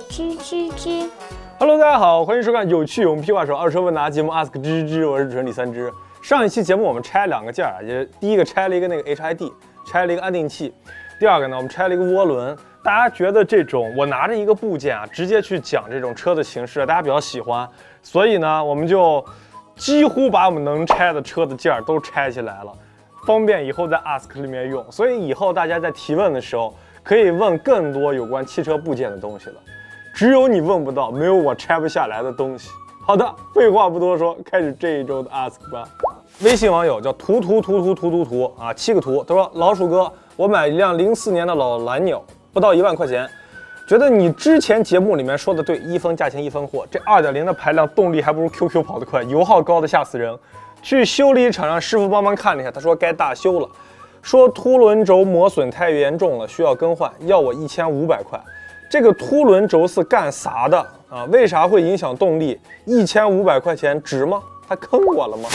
吱吱吱。Hello，大家好，欢迎收看有趣有屁话手二车问答节目 Ask 吱吱吱，我是主持人李三枝。上一期节目我们拆两个件儿，也第一个拆了一个那个 HID，拆了一个安定器，第二个呢我们拆了一个涡轮。大家觉得这种我拿着一个部件啊，直接去讲这种车的形式，大家比较喜欢，所以呢我们就几乎把我们能拆的车的件儿都拆起来了，方便以后在 Ask 里面用。所以以后大家在提问的时候，可以问更多有关汽车部件的东西了。只有你问不到，没有我拆不下来的东西。好的，废话不多说，开始这一周的 ask 吧。微信网友叫图图图图图图图啊，七个图。他说：“老鼠哥，我买一辆零四年的老蓝鸟，不到一万块钱，觉得你之前节目里面说的对，一分价钱一分货。这二点零的排量，动力还不如 QQ 跑得快，油耗高的吓死人。去修理厂让师傅帮忙看了一下，他说该大修了，说凸轮轴磨损太严重了，需要更换，要我一千五百块。”这个凸轮轴是干啥的啊？为啥会影响动力？一千五百块钱值吗？他坑我了吗？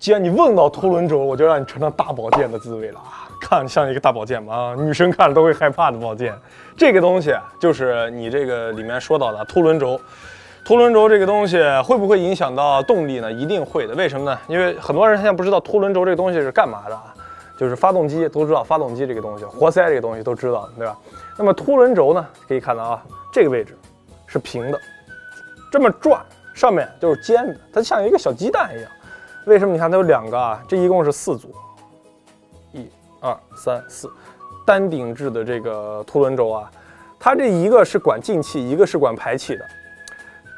既然你问到凸轮轴，我就让你尝尝大保健的滋味了啊！看像一个大保健吗？啊，女生看了都会害怕的保健。这个东西就是你这个里面说到的凸轮轴。凸轮轴这个东西会不会影响到动力呢？一定会的。为什么呢？因为很多人现在不知道凸轮轴这个东西是干嘛的啊？就是发动机都知道，发动机这个东西，活塞这个东西都知道，对吧？那么凸轮轴呢，可以看到啊，这个位置是平的，这么转，上面就是尖的，它像一个小鸡蛋一样。为什么？你看它有两个啊，这一共是四组，一、二、三、四，单顶置的这个凸轮轴啊，它这一个是管进气，一个是管排气的。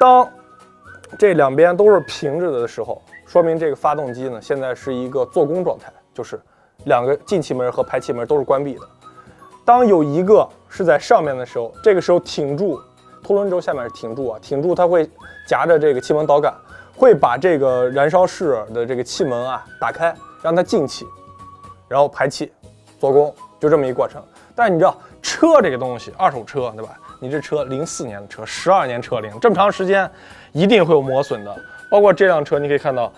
当这两边都是平着的时候，说明这个发动机呢现在是一个做工状态，就是两个进气门和排气门都是关闭的。当有一个是在上面的时候，这个时候挺住凸轮轴下面是挺住啊，挺住它会夹着这个气门导杆，会把这个燃烧室的这个气门啊打开，让它进气，然后排气做工，就这么一个过程。但你知道车这个东西，二手车对吧？你这车零四年的车，十二年车龄，这么长时间，一定会有磨损的。包括这辆车，你可以看到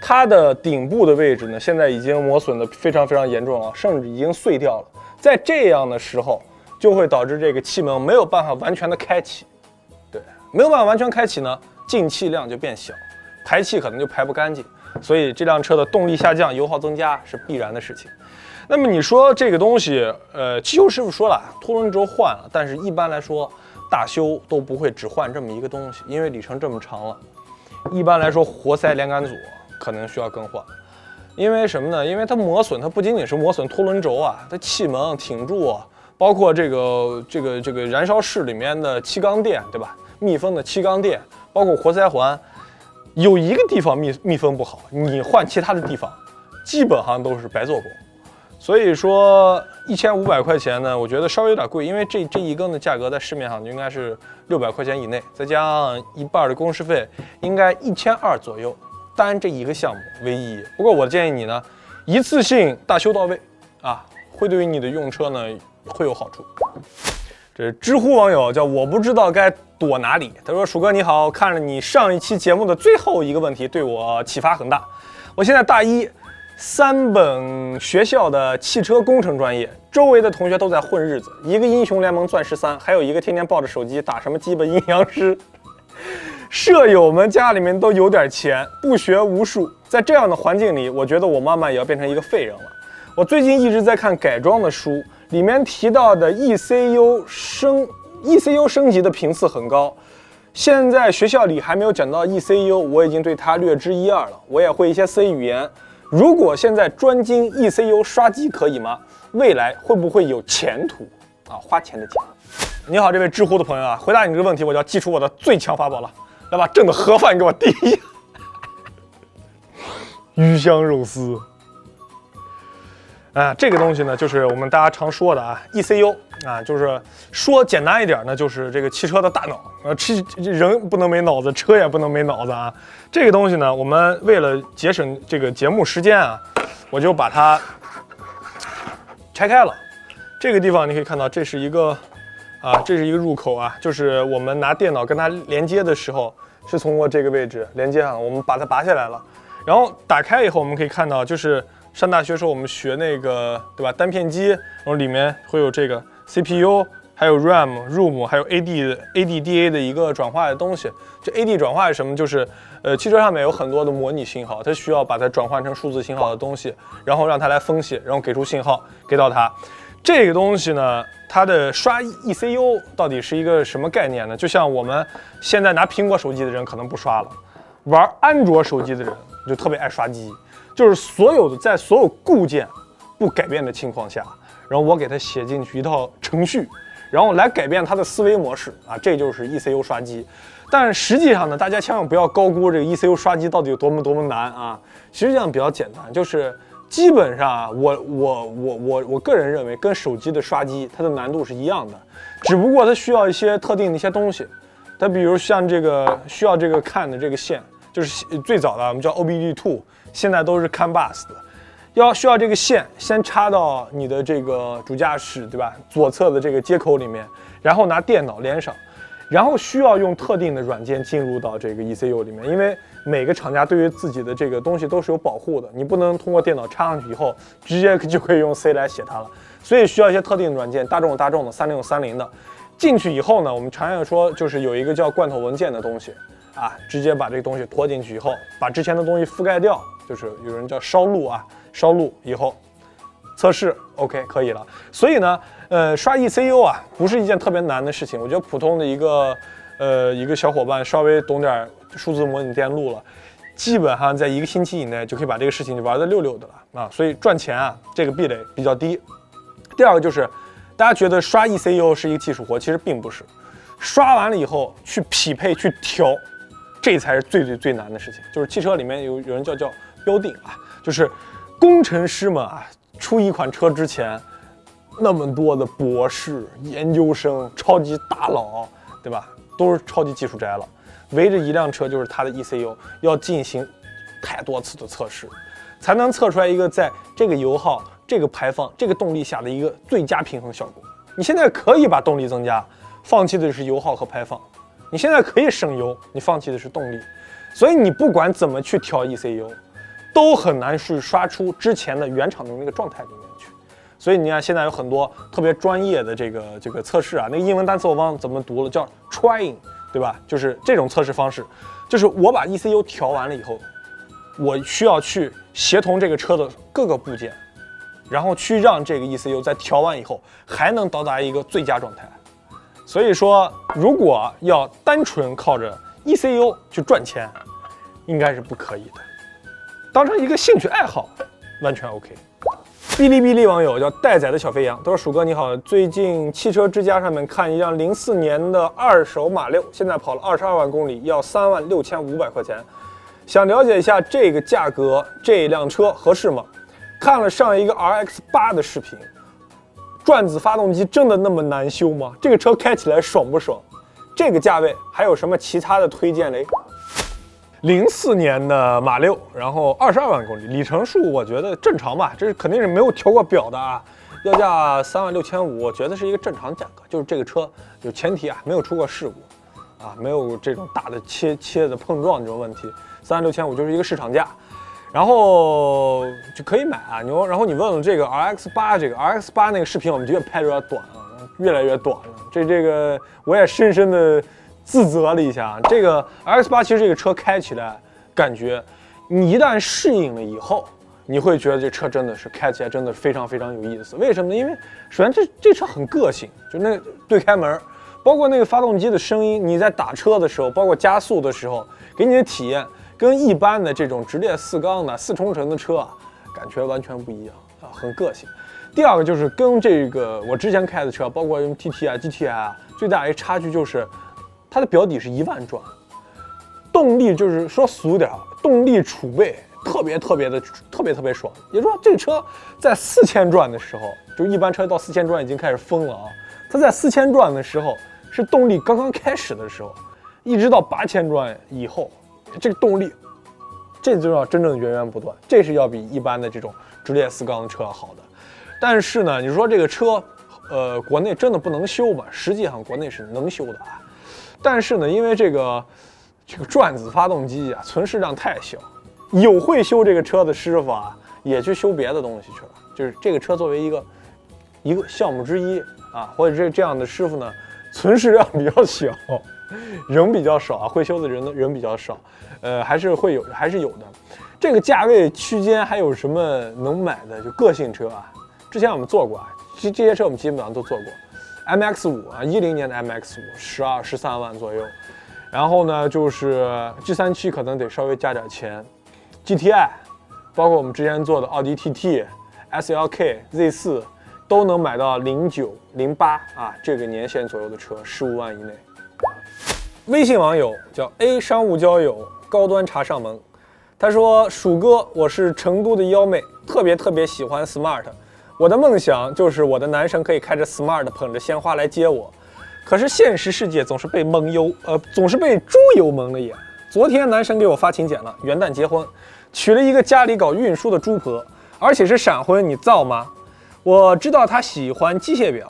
它的顶部的位置呢，现在已经磨损的非常非常严重了，甚至已经碎掉了。在这样的时候，就会导致这个气门没有办法完全的开启，对，没有办法完全开启呢，进气量就变小，排气可能就排不干净，所以这辆车的动力下降、油耗增加是必然的事情。那么你说这个东西，呃，汽修师傅说了，凸轮轴换了，但是一般来说，大修都不会只换这么一个东西，因为里程这么长了，一般来说活塞连杆组可能需要更换。因为什么呢？因为它磨损，它不仅仅是磨损凸轮轴啊，它气门、挺柱，包括这个这个这个燃烧室里面的气缸垫，对吧？密封的气缸垫，包括活塞环，有一个地方密密封不好，你换其他的地方，基本上都是白做工。所以说一千五百块钱呢，我觉得稍微有点贵，因为这这一根的价格在市面上应该是六百块钱以内，再加上一半的工时费，应该一千二左右。单这一个项目为意义。不过我建议你呢，一次性大修到位啊，会对于你的用车呢会有好处。这知乎网友叫我不知道该躲哪里，他说：“鼠哥你好，看了你上一期节目的最后一个问题，对我启发很大。我现在大一，三本学校的汽车工程专业，周围的同学都在混日子，一个英雄联盟钻石三，还有一个天天抱着手机打什么基本阴阳师。”舍友们家里面都有点钱，不学无术，在这样的环境里，我觉得我慢慢也要变成一个废人了。我最近一直在看改装的书，里面提到的 ECU 升 ECU 升级的频次很高。现在学校里还没有讲到 ECU，我已经对它略知一二了。我也会一些 C 语言。如果现在专精 ECU 刷机可以吗？未来会不会有前途？啊，花钱的钱。你好，这位知乎的朋友啊，回答你这个问题，我就要祭出我的最强法宝了。来把正的盒饭给我递一下，鱼香肉丝。啊，这个东西呢，就是我们大家常说的啊，ECU 啊，就是说简单一点呢，就是这个汽车的大脑。呃，汽人不能没脑子，车也不能没脑子啊。这个东西呢，我们为了节省这个节目时间啊，我就把它拆开了。这个地方你可以看到，这是一个。啊，这是一个入口啊，就是我们拿电脑跟它连接的时候，是通过这个位置连接上。我们把它拔下来了，然后打开以后，我们可以看到，就是上大学时候我们学那个，对吧？单片机，然后里面会有这个 CPU、还有 RAM、ROM，还有 AD、ADDA 的一个转化的东西。这 AD 转化是什么？就是呃，汽车上面有很多的模拟信号，它需要把它转换成数字信号的东西，然后让它来分析，然后给出信号给到它。这个东西呢，它的刷 ECU 到底是一个什么概念呢？就像我们现在拿苹果手机的人可能不刷了，玩安卓手机的人就特别爱刷机，就是所有的在所有固件不改变的情况下，然后我给它写进去一套程序，然后来改变它的思维模式啊，这就是 ECU 刷机。但实际上呢，大家千万不要高估这个 ECU 刷机到底有多么多么难啊！实际上比较简单，就是。基本上啊，我我我我我个人认为，跟手机的刷机它的难度是一样的，只不过它需要一些特定的一些东西。它比如像这个需要这个看的这个线，就是最早的我们叫 OBD2，现在都是 CAN bus 的，要需要这个线先插到你的这个主驾驶对吧？左侧的这个接口里面，然后拿电脑连上。然后需要用特定的软件进入到这个 ECU 里面，因为每个厂家对于自己的这个东西都是有保护的，你不能通过电脑插上去以后直接就可以用 C 来写它了，所以需要一些特定的软件，大众有大众的，三菱三菱的。进去以后呢，我们常用说就是有一个叫罐头文件的东西啊，直接把这个东西拖进去以后，把之前的东西覆盖掉，就是有人叫烧录啊，烧录以后测试 OK 可以了。所以呢。呃，刷 ECU 啊，不是一件特别难的事情。我觉得普通的一个，呃，一个小伙伴稍微懂点数字模拟电路了，基本上在一个星期以内就可以把这个事情就玩得溜溜的了啊。所以赚钱啊，这个壁垒比较低。第二个就是，大家觉得刷 ECU 是一个技术活，其实并不是。刷完了以后去匹配去调，这才是最最最难的事情。就是汽车里面有有人叫叫标定啊，就是工程师们啊，出一款车之前。那么多的博士、研究生、超级大佬，对吧？都是超级技术宅了，围着一辆车就是它的 ECU，要进行太多次的测试，才能测出来一个在这个油耗、这个排放、这个动力下的一个最佳平衡效果。你现在可以把动力增加，放弃的是油耗和排放；你现在可以省油，你放弃的是动力。所以你不管怎么去调 ECU，都很难去刷出之前的原厂的那个状态里面去。所以你看，现在有很多特别专业的这个这个测试啊，那个英文单词我忘了怎么读了，叫 trying，对吧？就是这种测试方式，就是我把 ECU 调完了以后，我需要去协同这个车的各个部件，然后去让这个 ECU 在调完以后还能到达一个最佳状态。所以说，如果要单纯靠着 ECU 去赚钱，应该是不可以的。当成一个兴趣爱好，完全 OK。哔哩哔哩网友叫待宰的小肥羊，他说：“鼠哥你好，最近汽车之家上面看一辆零四年的二手马六，现在跑了二十二万公里，要三万六千五百块钱，想了解一下这个价格，这辆车合适吗？看了上一个 RX 八的视频，转子发动机真的那么难修吗？这个车开起来爽不爽？这个价位还有什么其他的推荐嘞？”零四年的马六，然后二十二万公里，里程数我觉得正常吧，这是肯定是没有调过表的啊。要价三万六千五，我觉得是一个正常价格，就是这个车有前提啊，没有出过事故，啊，没有这种大的切切的碰撞这种问题，三万六千五就是一个市场价，然后就可以买啊。牛，然后你问问这个 RX 八，这个 RX 八那个视频我们觉得拍的有点短了，越来越短了，这这个我也深深的。自责了一下，这个 X 八其实这个车开起来感觉，你一旦适应了以后，你会觉得这车真的是开起来真的非常非常有意思。为什么呢？因为首先这这车很个性，就那对开门，包括那个发动机的声音，你在打车的时候，包括加速的时候，给你的体验跟一般的这种直列四缸的四冲程的车啊，感觉完全不一样啊，很个性。第二个就是跟这个我之前开的车，包括 TT 啊、GTI 啊，最大一差距就是。它的表底是一万转，动力就是说俗点啊，动力储备特别特别的特别特别爽。也就是说，这车在四千转的时候，就一般车到四千转已经开始疯了啊。它在四千转的时候是动力刚刚开始的时候，一直到八千转以后，这个动力，这就要真正源源不断，这是要比一般的这种直列四缸的车要好的。但是呢，你说这个车，呃，国内真的不能修吗？实际上国内是能修的啊。但是呢，因为这个这个转子发动机啊，存世量太小，有会修这个车的师傅啊，也去修别的东西去了。就是这个车作为一个一个项目之一啊，或者这这样的师傅呢，存世量比较小，人比较少啊，会修的人的人比较少，呃，还是会有，还是有的。这个价位区间还有什么能买的？就个性车啊，之前我们做过啊，这这些车我们基本上都做过。MX 五啊，一零年的 MX 五，十二十三万左右。然后呢，就是 G 三七可能得稍微加点钱，GTI，包括我们之前做的奥迪 TT、SLK、Z 四，都能买到零九零八啊这个年限左右的车，十五万以内。微信网友叫 A 商务交友高端茶上门，他说：“鼠哥，我是成都的幺妹，特别特别喜欢 smart。”我的梦想就是我的男神可以开着 smart 捧着鲜花来接我，可是现实世界总是被蒙油，呃，总是被猪油蒙了眼。昨天男神给我发请柬了，元旦结婚，娶了一个家里搞运输的猪婆，而且是闪婚，你造吗？我知道他喜欢机械表，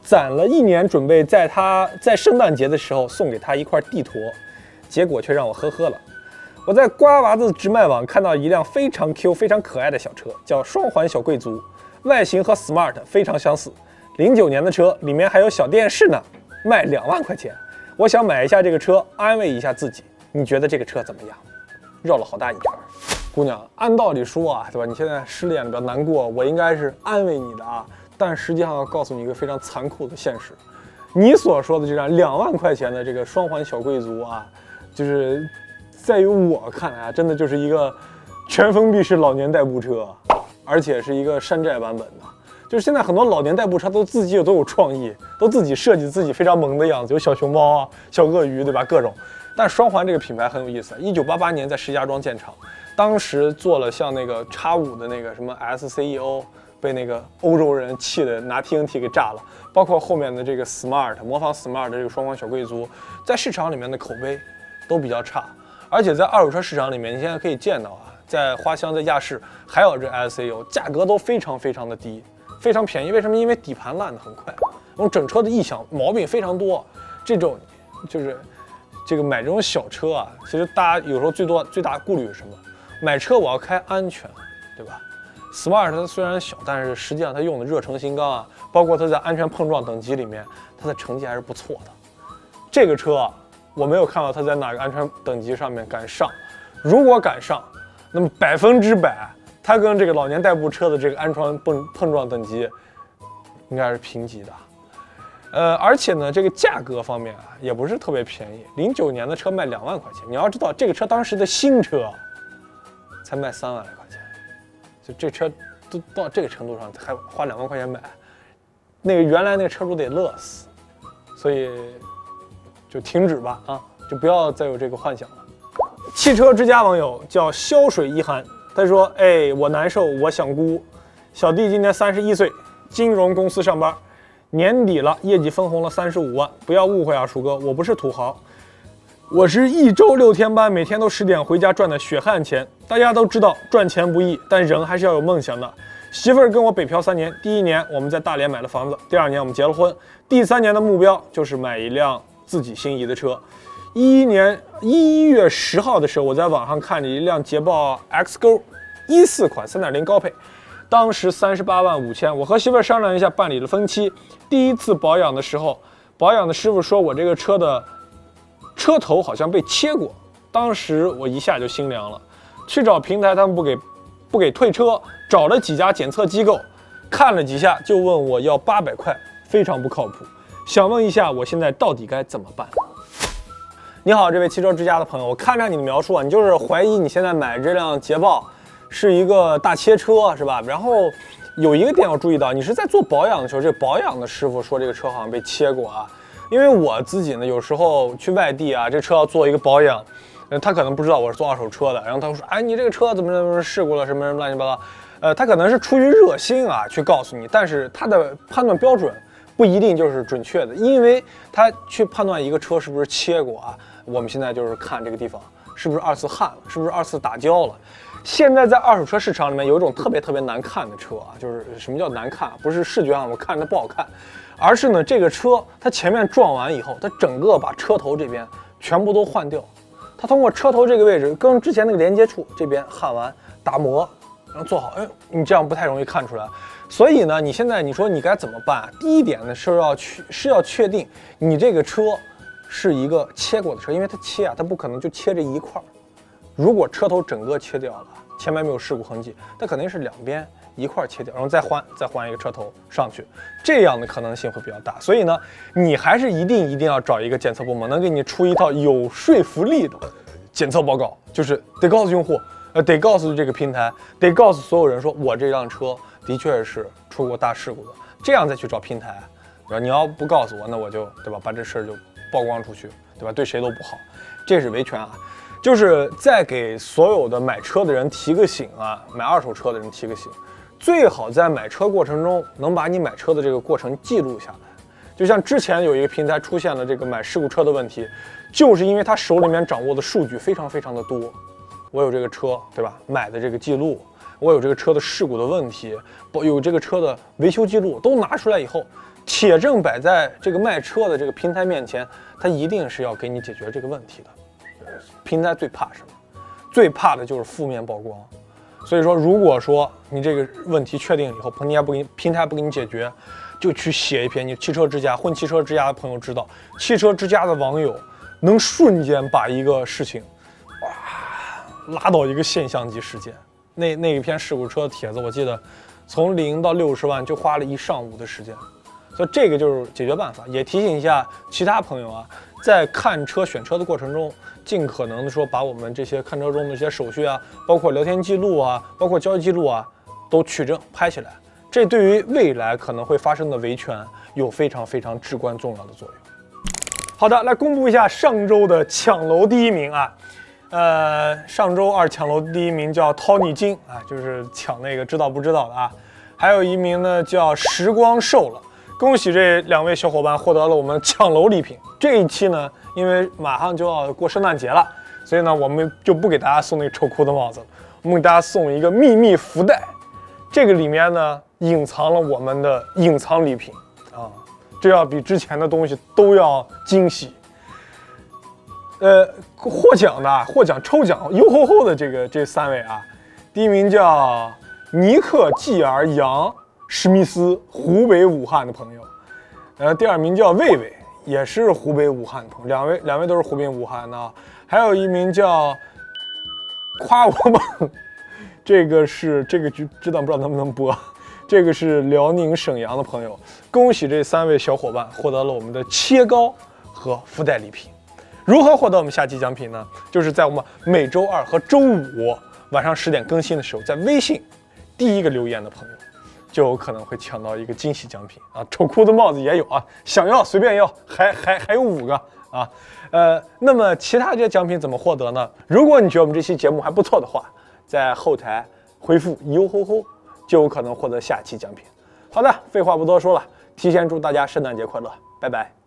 攒了一年准备在他在圣诞节的时候送给他一块地坨，结果却让我呵呵了。我在瓜娃子直卖网看到一辆非常 Q、非常可爱的小车，叫双环小贵族，外形和 Smart 非常相似。零九年的车，里面还有小电视呢，卖两万块钱。我想买一下这个车，安慰一下自己。你觉得这个车怎么样？绕了好大一圈。姑娘，按道理说啊，对吧？你现在失恋比较难过，我应该是安慰你的啊。但实际上要告诉你一个非常残酷的现实，你所说的这辆两万块钱的这个双环小贵族啊，就是。在于我看来啊，真的就是一个全封闭式老年代步车，而且是一个山寨版本的。就是现在很多老年代步车都自己有都有创意，都自己设计自己非常萌的样子，有小熊猫啊、小鳄鱼，对吧？各种。但双环这个品牌很有意思，一九八八年在石家庄建厂，当时做了像那个叉五的那个什么 SCEO，被那个欧洲人气的拿 TNT 给炸了。包括后面的这个 Smart，模仿 Smart 的这个双环小贵族，在市场里面的口碑都比较差。而且在二手车市场里面，你现在可以见到啊，在花乡、在亚市，还有这 S C U，价格都非常非常的低，非常便宜。为什么？因为底盘烂的很快，然后整车的异响毛病非常多。这种就是这个买这种小车啊，其实大家有时候最多最大顾虑是什么？买车我要开安全，对吧？Smart 它虽然小，但是实际上它用的热成型钢啊，包括它在安全碰撞等级里面，它的成绩还是不错的。这个车。我没有看到它在哪个安全等级上面敢上，如果敢上，那么百分之百它跟这个老年代步车的这个安全碰碰撞等级应该是平级的，呃，而且呢，这个价格方面啊也不是特别便宜，零九年的车卖两万块钱，你要知道这个车当时的新车才卖三万来块钱，就这车都到这个程度上还花两万块钱买，那个原来那个车主得乐死，所以。就停止吧，啊，就不要再有这个幻想了。汽车之家网友叫潇水一寒，他说：“哎，我难受，我想哭。小弟今年三十一岁，金融公司上班，年底了，业绩分红了三十五万。不要误会啊，鼠哥，我不是土豪，我是一周六天班，每天都十点回家赚的血汗钱。大家都知道赚钱不易，但人还是要有梦想的。媳妇儿跟我北漂三年，第一年我们在大连买了房子，第二年我们结了婚，第三年的目标就是买一辆。”自己心仪的车，一一年一月十号的时候，我在网上看了一辆捷豹 X 勾，一四款三点零高配，当时三十八万五千。我和媳妇商量一下，办理了分期。第一次保养的时候，保养的师傅说我这个车的车头好像被切过，当时我一下就心凉了。去找平台，他们不给不给退车，找了几家检测机构，看了几下就问我要八百块，非常不靠谱。想问一下，我现在到底该怎么办？你好，这位汽车之家的朋友，我看着你的描述啊，你就是怀疑你现在买这辆捷豹是一个大切车，是吧？然后有一个点要注意到，你是在做保养的时候，这保养的师傅说这个车好像被切过啊。因为我自己呢，有时候去外地啊，这车要做一个保养，他可能不知道我是做二手车的，然后他会说，哎，你这个车怎么怎么事故了，什么什么乱七八糟，呃，他可能是出于热心啊去告诉你，但是他的判断标准。不一定就是准确的，因为他去判断一个车是不是切过啊。我们现在就是看这个地方是不是二次焊了，是不是二次打胶了。现在在二手车市场里面有一种特别特别难看的车啊，就是什么叫难看？不是视觉上我看着不好看，而是呢这个车它前面撞完以后，它整个把车头这边全部都换掉，它通过车头这个位置跟之前那个连接处这边焊完打磨，然后做好。哎，你这样不太容易看出来。所以呢，你现在你说你该怎么办？第一点呢是要去是要确定你这个车是一个切过的车，因为它切啊，它不可能就切这一块儿。如果车头整个切掉了，前面没有事故痕迹，它肯定是两边一块儿切掉，然后再换再换一个车头上去，这样的可能性会比较大。所以呢，你还是一定一定要找一个检测部门能给你出一套有说服力的检测报告，就是得告诉用户，呃，得告诉这个平台，得告诉所有人说，我这辆车的确是出过大事故的，这样再去找平台。对吧？你要不告诉我，那我就对吧，把这事儿就曝光出去，对吧？对谁都不好，这是维权啊。就是再给所有的买车的人提个醒啊，买二手车的人提个醒，最好在买车过程中能把你买车的这个过程记录下来。就像之前有一个平台出现了这个买事故车的问题，就是因为他手里面掌握的数据非常非常的多。我有这个车，对吧？买的这个记录，我有这个车的事故的问题，有这个车的维修记录，都拿出来以后，铁证摆在这个卖车的这个平台面前，他一定是要给你解决这个问题的。平台最怕什么？最怕的就是负面曝光。所以说，如果说你这个问题确定以后，平台不给你，平台不给你解决，就去写一篇。你汽车之家混汽车之家的朋友知道，汽车之家的网友能瞬间把一个事情，哇，拉到一个现象级事件。那那一篇事故车帖子，我记得从零到六十万就花了一上午的时间。所以这个就是解决办法。也提醒一下其他朋友啊。在看车选车的过程中，尽可能的说把我们这些看车中的一些手续啊，包括聊天记录啊，包括交易记录啊，都取证拍起来。这对于未来可能会发生的维权有非常非常至关重要的作用。好的，来公布一下上周的抢楼第一名啊，呃，上周二抢楼第一名叫 Tony 金啊，就是抢那个知道不知道的啊，还有一名呢叫时光瘦了。恭喜这两位小伙伴获得了我们抢楼礼品。这一期呢，因为马上就要过圣诞节了，所以呢，我们就不给大家送那个臭裤子帽子了，我们给大家送一个秘密福袋。这个里面呢，隐藏了我们的隐藏礼品啊，这要比之前的东西都要惊喜。呃，获奖的获奖抽奖优厚厚的这个这三位啊，第一名叫尼克继儿杨。史密斯，湖北武汉的朋友，呃，第二名叫魏魏，也是湖北武汉的朋友，两位两位都是湖北武汉的，还有一名叫夸我猛，这个是这个知知道不知道能不能播？这个是辽宁沈阳的朋友，恭喜这三位小伙伴获得了我们的切糕和福袋礼品。如何获得我们下期奖品呢？就是在我们每周二和周五晚上十点更新的时候，在微信第一个留言的朋友。就有可能会抢到一个惊喜奖品啊！丑裤子帽子也有啊，想要随便要，还还还有五个啊！呃，那么其他这些奖品怎么获得呢？如果你觉得我们这期节目还不错的话，在后台回复“哟吼吼”，就有可能获得下期奖品。好的，废话不多说了，提前祝大家圣诞节快乐，拜拜。